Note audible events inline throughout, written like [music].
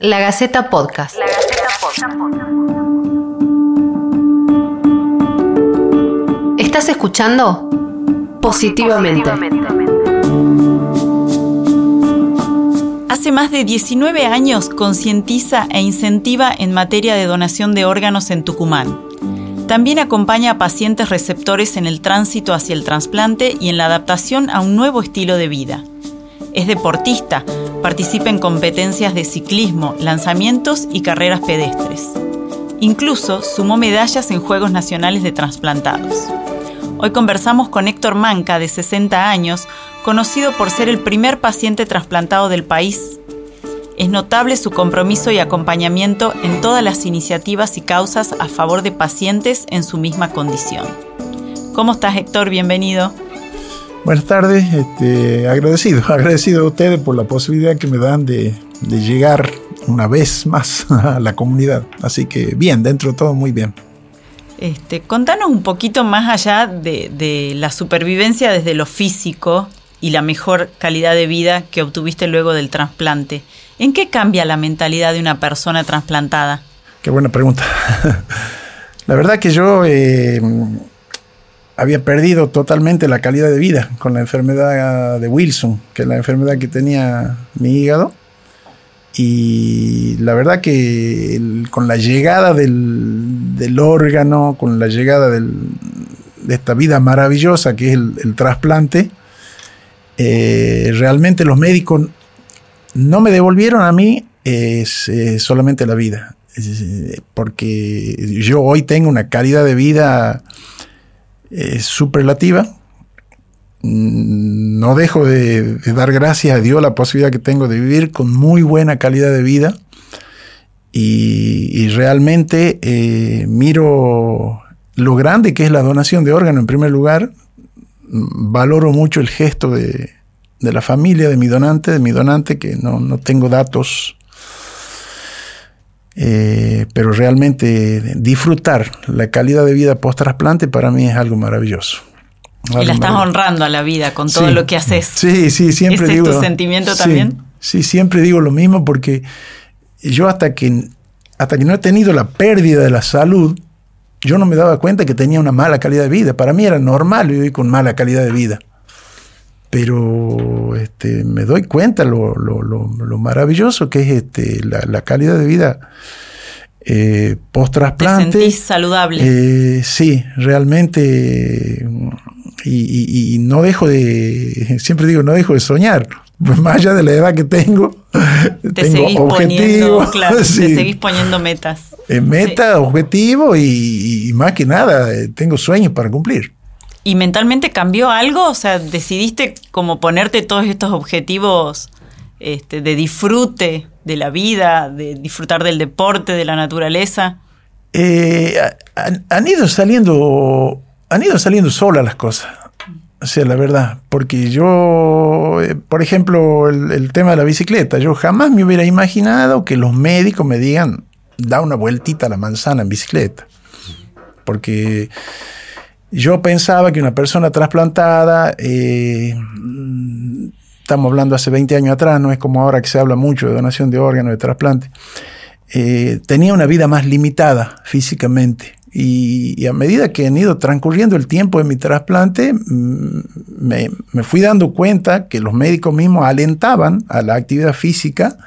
La Gaceta Podcast. La Gaceta Podcast. ¿Estás escuchando? Positivamente. Hace más de 19 años concientiza e incentiva en materia de donación de órganos en Tucumán. También acompaña a pacientes receptores en el tránsito hacia el trasplante y en la adaptación a un nuevo estilo de vida. Es deportista, participa en competencias de ciclismo, lanzamientos y carreras pedestres. Incluso sumó medallas en Juegos Nacionales de Transplantados. Hoy conversamos con Héctor Manca, de 60 años, conocido por ser el primer paciente trasplantado del país. Es notable su compromiso y acompañamiento en todas las iniciativas y causas a favor de pacientes en su misma condición. ¿Cómo estás, Héctor? Bienvenido. Buenas tardes, este, agradecido, [laughs] agradecido a ustedes por la posibilidad que me dan de, llegar una vez más [laughs] a la comunidad. Así que bien, dentro de todo muy bien. Este, contanos un poquito más allá de, de, la supervivencia desde lo físico y la mejor calidad de vida que obtuviste luego del trasplante. ¿En qué cambia la mentalidad de una persona trasplantada? Qué buena pregunta. [laughs] la verdad que yo eh, había perdido totalmente la calidad de vida con la enfermedad de Wilson, que es la enfermedad que tenía mi hígado. Y la verdad que con la llegada del, órgano, con la llegada de esta vida maravillosa que es el, trasplante, eh, realmente los médicos no me devolvieron a mí solamente la vida, porque yo hoy tengo una calidad de vida es superlativa. Mm, no dejo de, dar gracias a Dios la posibilidad que tengo de vivir con muy buena calidad de vida y, realmente eh, miro lo grande que es la donación de órganos en primer lugar. Valoro mucho el gesto de, la familia de mi donante, de mi donante, que no, no tengo datos eh, pero realmente disfrutar la calidad de vida post-trasplante para mí es algo maravilloso. y la estás honrando a la vida con todo lo que haces. Sí, sí, siempre ¿Ese digo. ¿Es tu sentimiento también? Sí, siempre digo lo mismo porque yo hasta que, hasta que no he tenido la pérdida de la salud, yo no me daba cuenta que tenía una mala calidad de vida. Para mí era normal vivir con mala calidad de vida pero este, me doy cuenta lo, maravilloso que es este, la, calidad de vida eh, post-trasplante. ¿Te sentís saludable? Eh, sí, realmente. Y, no dejo de, siempre digo, no dejo de soñar. Pues más allá de la edad que tengo, te seguís poniendo, claro, te seguís poniendo metas. Eh, meta, objetivo y, más que nada, tengo sueños para cumplir. ¿Y mentalmente cambió algo? O sea, ¿decidiste como ponerte todos estos objetivos este, de disfrute de la vida, de disfrutar del deporte, de la naturaleza? Eh, han, ido saliendo, han ido saliendo solas las cosas. O sea, la verdad, porque yo, eh, por ejemplo, el, el, tema de la bicicleta, yo jamás me hubiera imaginado que los médicos me digan, da una vueltita a la manzana en bicicleta. Porque yo pensaba que una persona trasplantada, eh, estamos hablando hace 20 años atrás, no es como ahora que se habla mucho de donación de órganos, de trasplante, eh, tenía una vida más limitada físicamente. Y, a medida que han ido transcurriendo el tiempo de mi trasplante, mm, me, fui dando cuenta que los médicos mismos alentaban a la actividad física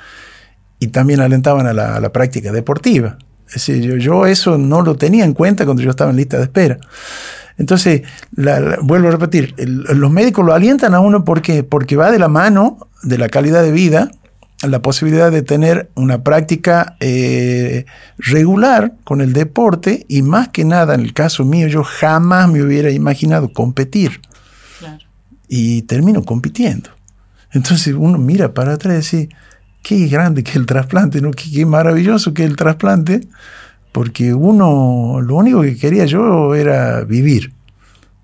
y también alentaban a la, práctica deportiva. Es decir, yo, yo, eso no lo tenía en cuenta cuando yo estaba en lista de espera. Entonces, vuelvo a repetir, los médicos lo alientan a uno porque, porque va de la mano de la calidad de vida, la posibilidad de tener una práctica eh, regular con el deporte y más que nada, en el caso mío, yo jamás me hubiera imaginado competir. Y termino compitiendo. Entonces uno mira para atrás y dice, qué grande que el trasplante, ¿no? qué, qué maravilloso que el trasplante porque uno, lo único que quería yo era vivir.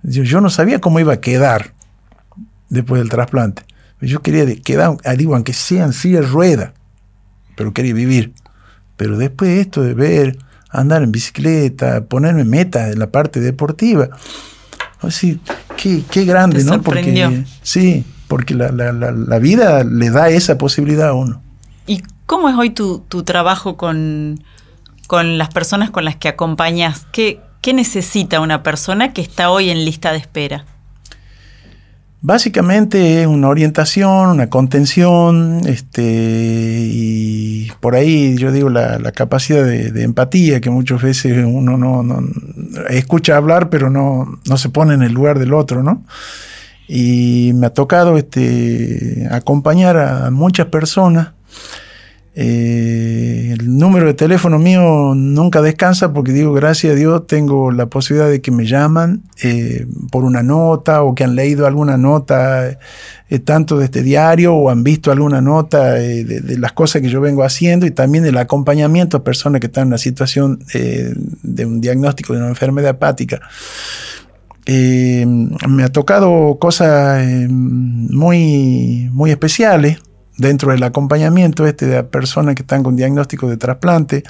Yo, no sabía cómo iba a quedar después del trasplante. Yo quería quedar, digo, aunque sea en silla rueda, pero quería vivir. Pero después de esto de ver, andar en bicicleta, ponerme metas en la parte deportiva, así, qué, qué grande, ¿no? Porque, sí, porque la, la, la, vida le da esa posibilidad a uno. ¿Y ¿Cómo es hoy tu, trabajo con, las personas con las que acompañas? ¿Qué, ¿Qué necesita una persona que está hoy en lista de espera? Básicamente es una orientación, una contención, este, y por ahí yo digo la, capacidad de, empatía que muchas veces uno no, escucha hablar, pero no, no, se pone en el lugar del otro, ¿no? Y me ha tocado este, acompañar a muchas personas eh, el número de teléfono mío nunca descansa porque digo, gracias a Dios tengo la posibilidad de que me llaman eh, por una nota o que han leído alguna nota eh, tanto de este diario o han visto alguna nota de, las cosas que yo vengo haciendo y también el acompañamiento a personas que están en una situación de un diagnóstico de una enfermedad hepática. me ha tocado cosas muy, muy especiales dentro del acompañamiento este de personas que están con diagnóstico de trasplante.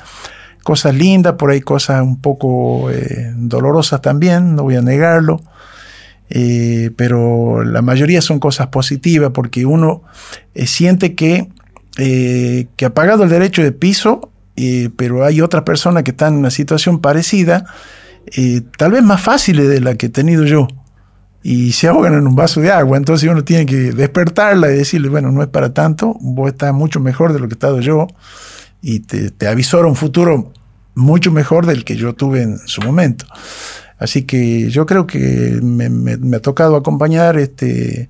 Cosas lindas, por ahí cosas un poco eh, dolorosas también, no voy a negarlo. Eh, pero la mayoría son cosas positivas porque uno eh, siente que, que ha pagado el derecho de piso, pero hay otras personas que están en una situación parecida, tal vez más fácil de la que he tenido yo y se ahogan en un vaso de agua. Entonces uno tiene que despertarla y decirle, bueno, no es para tanto, vos estás mucho mejor de lo que he estado yo y te, te avisora un futuro mucho mejor del que yo tuve en su momento. Así que yo creo que me, ha tocado acompañar este,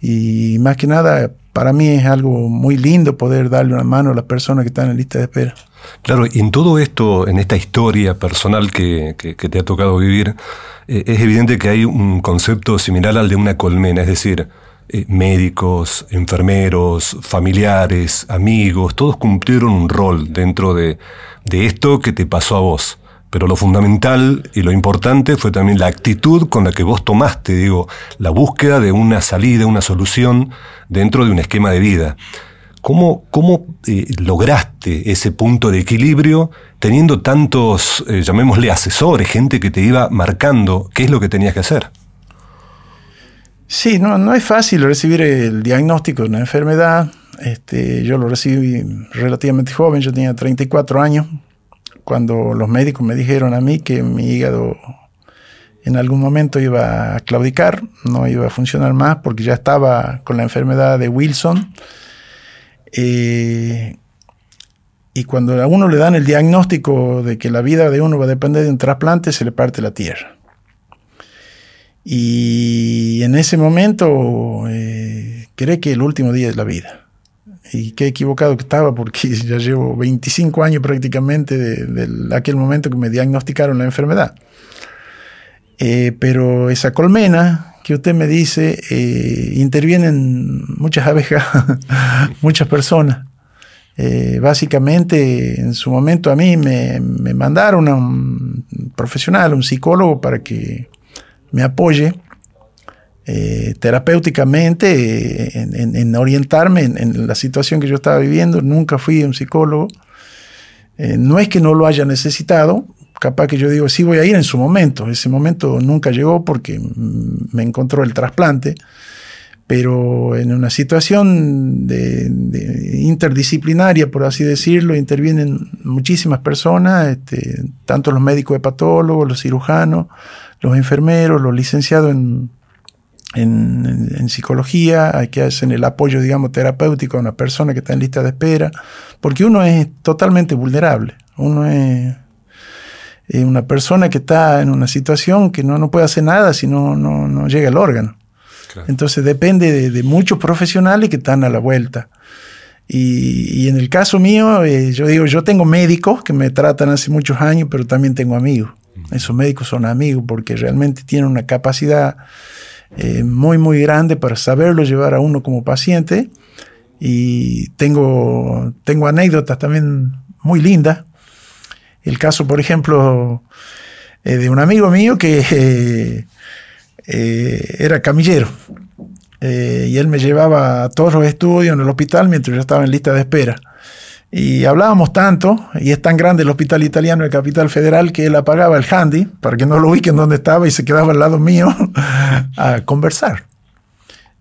y más que nada para mí es algo muy lindo poder darle una mano a las personas que están en lista de espera. Claro, y en todo esto, en esta historia personal que, te ha tocado vivir, eh, es evidente que hay un concepto similar al de una colmena, es decir, eh, médicos, enfermeros, familiares, amigos, todos cumplieron un rol dentro de, de esto que te pasó a vos. Pero lo fundamental y lo importante fue también la actitud con la que vos tomaste, digo, la búsqueda de una salida, una solución dentro de un esquema de vida. ¿Cómo, cómo eh, lograste ese punto de equilibrio teniendo tantos, eh, llamémosle asesores, gente que te iba marcando qué es lo que tenías que hacer? Sí, no, no es fácil recibir el diagnóstico de una enfermedad. Este, yo lo recibí relativamente joven, yo tenía 34 años, cuando los médicos me dijeron a mí que mi hígado en algún momento iba a claudicar, no iba a funcionar más porque ya estaba con la enfermedad de Wilson eh, y cuando a uno le dan el diagnóstico de que la vida de uno va a depender de un trasplante, se le parte la tierra. Y en ese momento eh, cree que el último día es la vida. Y qué equivocado que estaba porque [laughs] ya llevo 25 años prácticamente de, aquel momento que me diagnosticaron la enfermedad. Eh, pero esa colmena que usted me dice, eh, intervienen muchas abejas, [laughs] muchas personas. Eh, básicamente, en su momento a mí me, mandaron a un profesional, un psicólogo, para que me apoye eh, terapéuticamente en, orientarme en, la situación que yo estaba viviendo. Nunca fui un psicólogo. no es que no lo haya necesitado, capaz que yo digo, sí voy a ir en su momento. Ese momento nunca llegó porque me encontró el trasplante, pero en una situación de, interdisciplinaria, por así decirlo, intervienen muchísimas personas, este, tanto los médicos hepatólogos, los cirujanos, los enfermeros, los licenciados en, en, psicología, hay que hacer el apoyo, digamos, terapéutico a una persona que está en lista de espera, porque uno es totalmente vulnerable, uno es una persona que está en una situación que no, no puede hacer nada si no, no, llega el órgano. Entonces depende de, muchos profesionales que están a la vuelta. Y, en el caso mío, eh, yo digo, yo tengo médicos que me tratan hace muchos años, pero también tengo amigos. Esos médicos son amigos porque realmente tienen una capacidad eh, muy, muy grande para saberlo llevar a uno como paciente. Y tengo, tengo anécdotas también muy lindas el caso, por ejemplo, eh, de un amigo mío que [laughs] eh, era camillero. y él me llevaba a todos los estudios en el hospital mientras yo estaba en lista de espera. Y hablábamos tanto, y es tan grande el hospital italiano de Capital Federal, que él apagaba el handy para que no lo ubiquen donde estaba y se quedaba al lado mío [laughs] a conversar.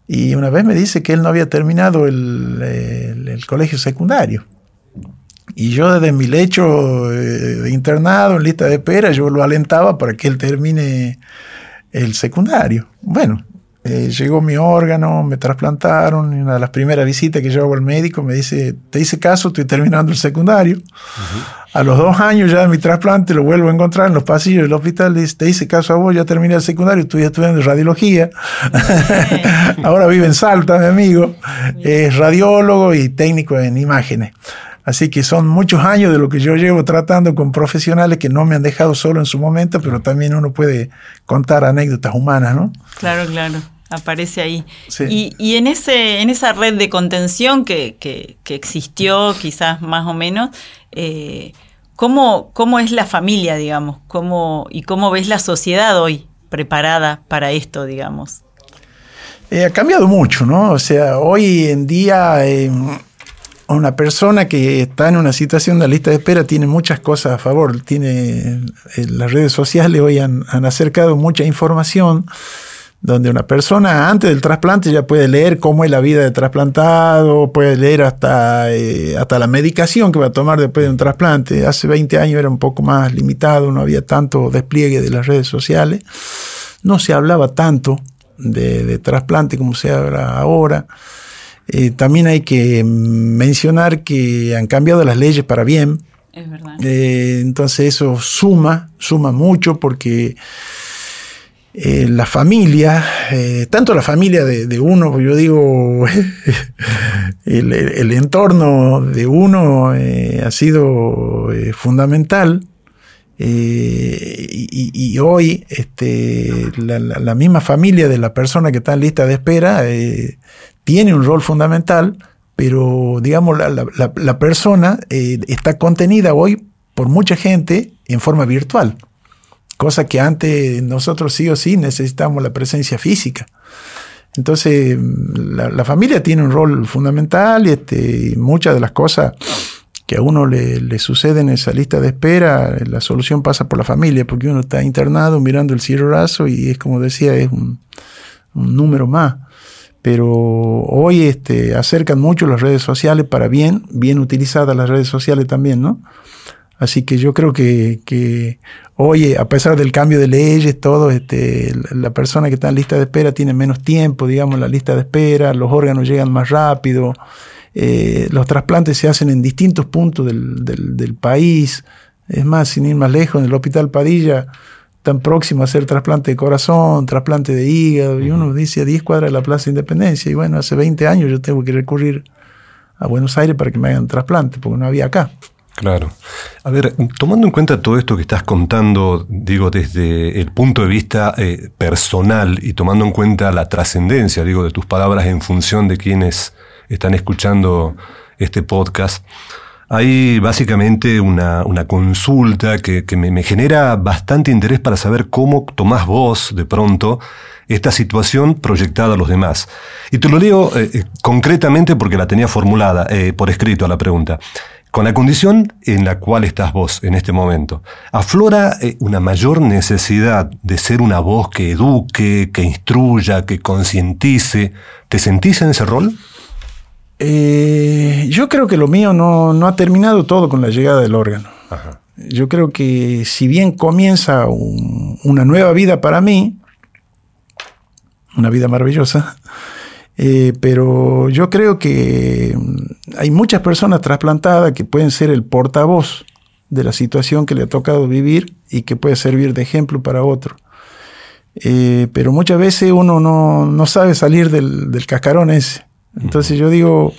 Y una vez me dice que él no había terminado el colegio secundario Y yo desde mi lecho eh, internado, en lista de espera, yo lo alentaba para que él termine el secundario. Bueno, eh, llegó mi órgano, me trasplantaron, y una de las primeras visitas que yo hago al médico me dice, te hice caso, estoy terminando el secundario. A los dos años ya de mi trasplante lo vuelvo a encontrar en los pasillos del hospital, dice, te hice caso a vos, ya terminé el secundario, estoy estudiando radiología. [laughs] Ahora vive en Salta, mi amigo, es radiólogo y técnico en imágenes. Así que son muchos años de lo que yo llevo tratando con profesionales que no me han dejado solo en su momento, pero también uno puede contar anécdotas humanas, ¿no? Claro, claro aparece ahí. Y, en, ese, en esa red de contención que, existió quizás más o menos, eh, ¿cómo, es la familia, digamos? ¿Cómo, ¿Y cómo ves la sociedad hoy preparada para esto, digamos? Eh, ha cambiado mucho, ¿no? O sea, hoy en día em, una persona que está en una situación de lista de espera tiene muchas cosas a favor. Tiene eh, las redes sociales hoy han, han acercado mucha información donde una persona antes del trasplante ya puede leer cómo es la vida de trasplantado, puede leer hasta, eh, hasta la medicación que va a tomar después de un trasplante. Hace 20 años era un poco más limitado, no había tanto despliegue de las redes sociales, no se hablaba tanto de, trasplante como se habla ahora. Eh, también hay que mencionar que han cambiado las leyes para bien. Es verdad. Eh, entonces eso suma, suma mucho porque eh, la familia, eh, tanto la familia de, uno, yo digo, [laughs] el, entorno de uno eh, ha sido fundamental. Y, hoy este, la, misma familia de la persona que está en lista de espera tiene un rol fundamental, pero digamos la persona está contenida hoy por mucha gente en forma virtual cosa que antes nosotros sí o sí necesitamos la presencia física. Entonces, la, familia tiene un rol fundamental y este, muchas de las cosas que a uno le, suceden en esa lista de espera, la solución pasa por la familia, porque uno está internado mirando el cielo raso y es como decía, es un, número más. Pero hoy este, acercan mucho las redes sociales para bien, bien utilizadas las redes sociales también, ¿no? Así que yo creo que, que hoy, a pesar del cambio de leyes, todo, este, la persona que está en lista de espera tiene menos tiempo, digamos, la lista de espera, los órganos llegan más rápido, eh, los trasplantes se hacen en distintos puntos del, del, país. Es más, sin ir más lejos, en el Hospital Padilla tan próximo a hacer trasplante de corazón, trasplante de hígado, y uno dice a 10 cuadras de la Plaza Independencia, y bueno, hace 20 años yo tengo que recurrir a Buenos Aires para que me hagan trasplante, porque no había acá. Claro. A ver, tomando en cuenta todo esto que estás contando, digo, desde el punto de vista eh, personal y tomando en cuenta la trascendencia, digo, de tus palabras en función de quienes están escuchando este podcast, hay básicamente una, consulta que, me, genera bastante interés para saber cómo tomás vos de pronto esta situación proyectada a los demás. Y te lo digo eh, eh, concretamente porque la tenía formulada por escrito a la pregunta. Con la condición en la cual estás vos en este momento, ¿aflora eh, una mayor necesidad de ser una voz que eduque, que instruya, que concientice? ¿Te sentís en ese rol? Eh, yo creo que lo mío no, ha terminado todo con la llegada del órgano. Yo creo que si bien comienza una nueva vida para mí, una vida maravillosa, eh, pero yo creo que mm, hay muchas personas trasplantadas que pueden ser el portavoz de la situación que le ha tocado vivir y que puede servir de ejemplo para otro. Eh, pero muchas veces uno no, sabe salir del, cascarón ese. Entonces yo digo,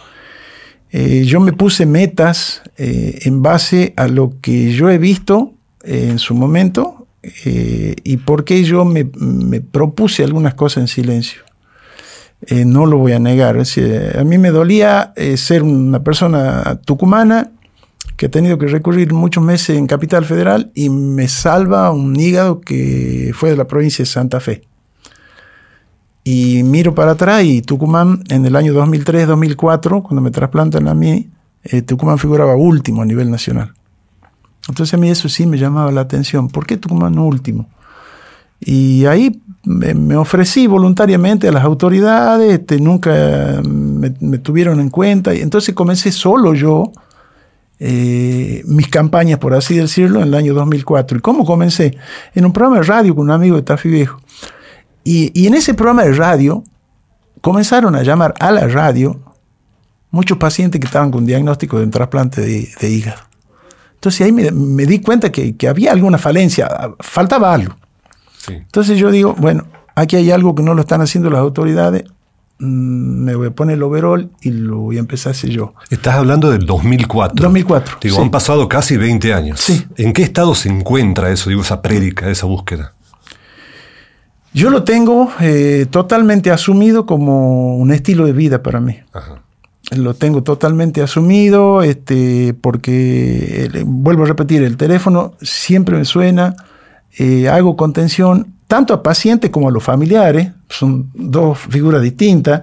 eh, yo me puse metas en base a lo que yo he visto en su momento y porque yo me propuse algunas cosas en silencio. Eh, no lo voy a negar. a mí me dolía eh, ser una persona tucumana que ha tenido que recurrir muchos meses en Capital Federal y me salva un hígado que fue de la provincia de Santa Fe. Y miro para atrás y Tucumán en el año 2003-2004, cuando me trasplantan a mí, eh, Tucumán figuraba último a nivel nacional. Entonces a mí eso sí me llamaba la atención. ¿Por qué Tucumán último? Y ahí me, ofrecí voluntariamente a las autoridades, este, nunca me, tuvieron en cuenta, y entonces comencé solo yo eh, mis campañas, por así decirlo, en el año 2004. ¿Y cómo comencé? En un programa de radio con un amigo de Tafí Viejo. Y, y en ese programa de radio comenzaron a llamar a la radio muchos pacientes que estaban con diagnóstico de un trasplante de, de hígado. Entonces ahí me, me di cuenta que, que, había alguna falencia, faltaba algo. Sí. Entonces yo digo, bueno, aquí hay algo que no lo están haciendo las autoridades, mm, me voy a poner el overall y lo voy a empezar a hacer yo. Estás hablando del 2004. 2004. Digo, sí. han pasado casi 20 años. Sí. ¿En qué estado se encuentra eso, digo, esa prédica, esa búsqueda? Yo lo tengo eh, totalmente asumido como un estilo de vida para mí. Ajá. Lo tengo totalmente asumido, este, porque, eh, vuelvo a repetir, el teléfono siempre me suena, hago contención tanto a pacientes como a los familiares, son dos figuras distintas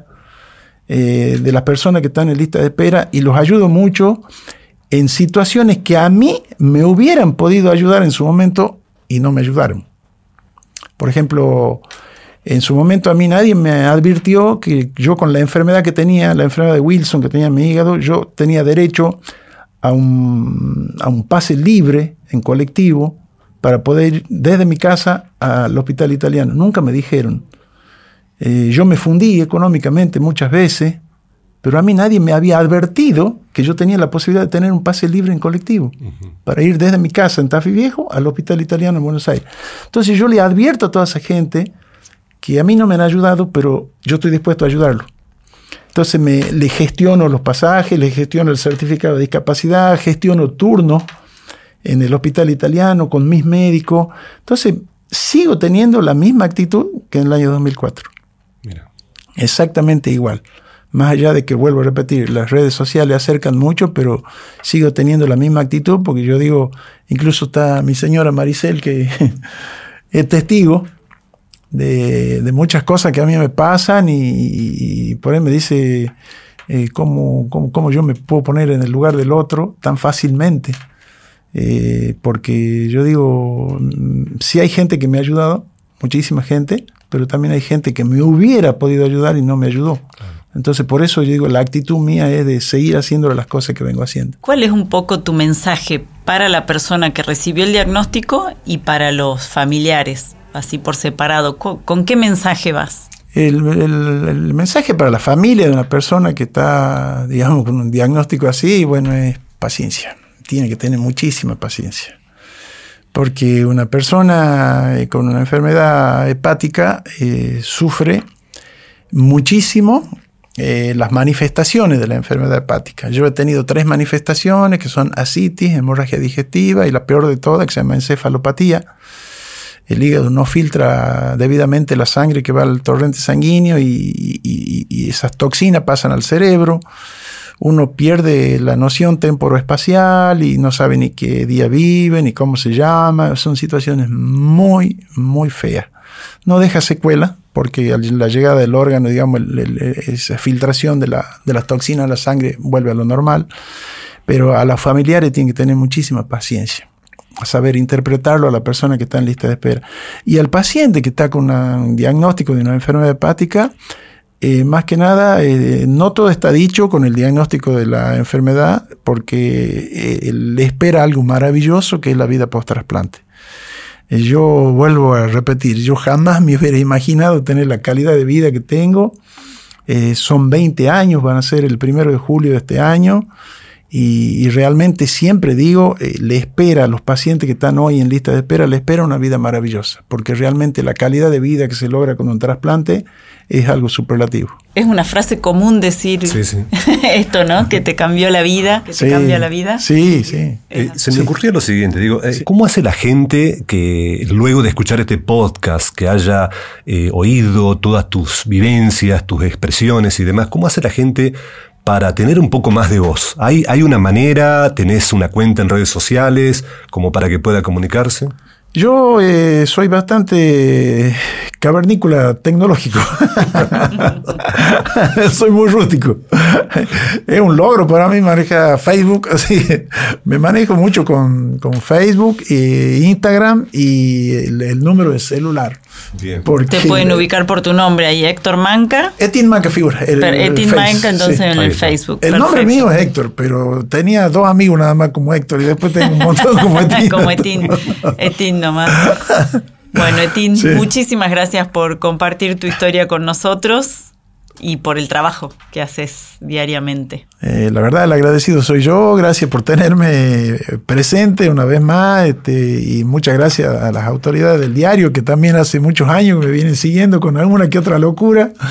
eh, de las personas que están en lista de espera y los ayudo mucho en situaciones que a mí me hubieran podido ayudar en su momento y no me ayudaron. Por ejemplo, en su momento a mí nadie me advirtió que yo con la enfermedad que tenía, la enfermedad de Wilson que tenía en mi hígado, yo tenía derecho a un, a un pase libre en colectivo para poder ir desde mi casa al hospital italiano. Nunca me dijeron. Eh, yo me fundí económicamente muchas veces, pero a mí nadie me había advertido que yo tenía la posibilidad de tener un pase libre en colectivo uh -huh. para ir desde mi casa en Tafí Viejo al hospital italiano en Buenos Aires. Entonces yo le advierto a toda esa gente que a mí no me han ayudado, pero yo estoy dispuesto a ayudarlo. Entonces me, le gestiono los pasajes, le gestiono el certificado de discapacidad, gestiono turnos en el hospital italiano con mis médicos. Entonces sigo teniendo la misma actitud que en el año 2004. Mira. Exactamente igual. Más allá de que vuelvo a repetir, las redes sociales acercan mucho, pero sigo teniendo la misma actitud porque yo digo, incluso está mi señora Maricel que [laughs] es testigo de, de, muchas cosas que a mí me pasan y, y por ahí me dice eh, cómo, cómo, cómo, yo me puedo poner en el lugar del otro tan fácilmente. Eh, porque yo digo, sí hay gente que me ha ayudado, muchísima gente, pero también hay gente que me hubiera podido ayudar y no me ayudó. Claro. Entonces, por eso yo digo, la actitud mía es de seguir haciendo las cosas que vengo haciendo. ¿Cuál es un poco tu mensaje para la persona que recibió el diagnóstico y para los familiares? así por separado. ¿Con, con qué mensaje vas? El, el, el, mensaje para la familia de una persona que está, digamos, con un diagnóstico así, bueno, es paciencia. Tiene que tener muchísima paciencia. Porque una persona eh, con una enfermedad hepática eh, sufre muchísimo eh, las manifestaciones de la enfermedad hepática. Yo he tenido tres manifestaciones que son asitis, hemorragia digestiva y la peor de todas que se llama encefalopatía el hígado no filtra debidamente la sangre que va al torrente sanguíneo y, esas toxinas pasan al cerebro. Uno pierde la noción temporoespacial y no sabe ni qué día vive, ni cómo se llama. Son situaciones muy, muy feas. No deja secuela, porque la llegada del órgano, digamos, esa filtración de, la, de las toxinas a la sangre vuelve a lo normal. Pero a los familiares tienen que tener muchísima paciencia saber interpretarlo a la persona que está en lista de espera. Y al paciente que está con un diagnóstico de una enfermedad hepática, eh, más que nada, eh, no todo está dicho con el diagnóstico de la enfermedad, porque eh, le espera algo maravilloso que es la vida post-trasplante. Yo vuelvo a repetir, yo jamás me hubiera imaginado tener la calidad de vida que tengo. son 20 años, van a ser el primero de julio de este año. Y, y, realmente siempre digo, eh, le espera a los pacientes que están hoy en lista de espera, le espera una vida maravillosa, porque realmente la calidad de vida que se logra con un trasplante es algo superlativo. Es una frase común decir sí, sí. [laughs] esto, ¿no? Que te cambió la vida, que sí, te cambia la vida. Sí, sí. Eh, se me ocurría lo siguiente, digo, eh, ¿cómo hace la gente que luego de escuchar este podcast, que haya eh, oído todas tus vivencias, tus expresiones y demás, cómo hace la gente para tener un poco más de voz? ¿Hay, ¿Hay una manera, tenés una cuenta en redes sociales como para que pueda comunicarse? Yo eh, soy bastante cavernícola tecnológico. [laughs] Soy muy rústico. [laughs] es un logro para mí manejar Facebook. [laughs] Así, me manejo mucho con, con Facebook, e Instagram y el, número de celular. Te pueden ubicar por tu nombre ahí, Héctor Manca. Etin Manca figura. Etin Manca, entonces en el Facebook. El nombre mío es Héctor, pero tenía dos amigos nada más como Héctor y después tengo un montón como [laughs] Etin. como Etin. Etin nomás. Bueno, Etin, muchísimas gracias por compartir tu historia con nosotros y por el trabajo que haces diariamente. Eh, la verdad, el agradecido soy yo. Gracias por tenerme presente una vez más este, y muchas gracias a las autoridades del diario que también hace muchos años me vienen siguiendo con alguna que otra locura. [laughs]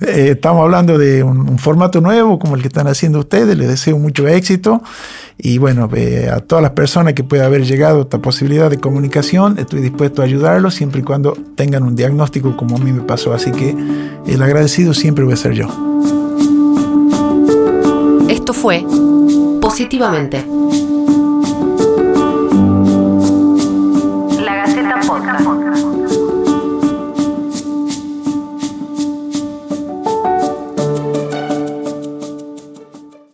Eh, estamos hablando de un, formato nuevo como el que están haciendo ustedes. Les deseo mucho éxito y bueno, eh, a todas las personas que pueda haber llegado esta posibilidad de comunicación, estoy dispuesto a ayudarlos siempre y cuando tengan un diagnóstico como a mí me pasó. Así que el agradecido siempre voy a ser yo. Esto fue Positivamente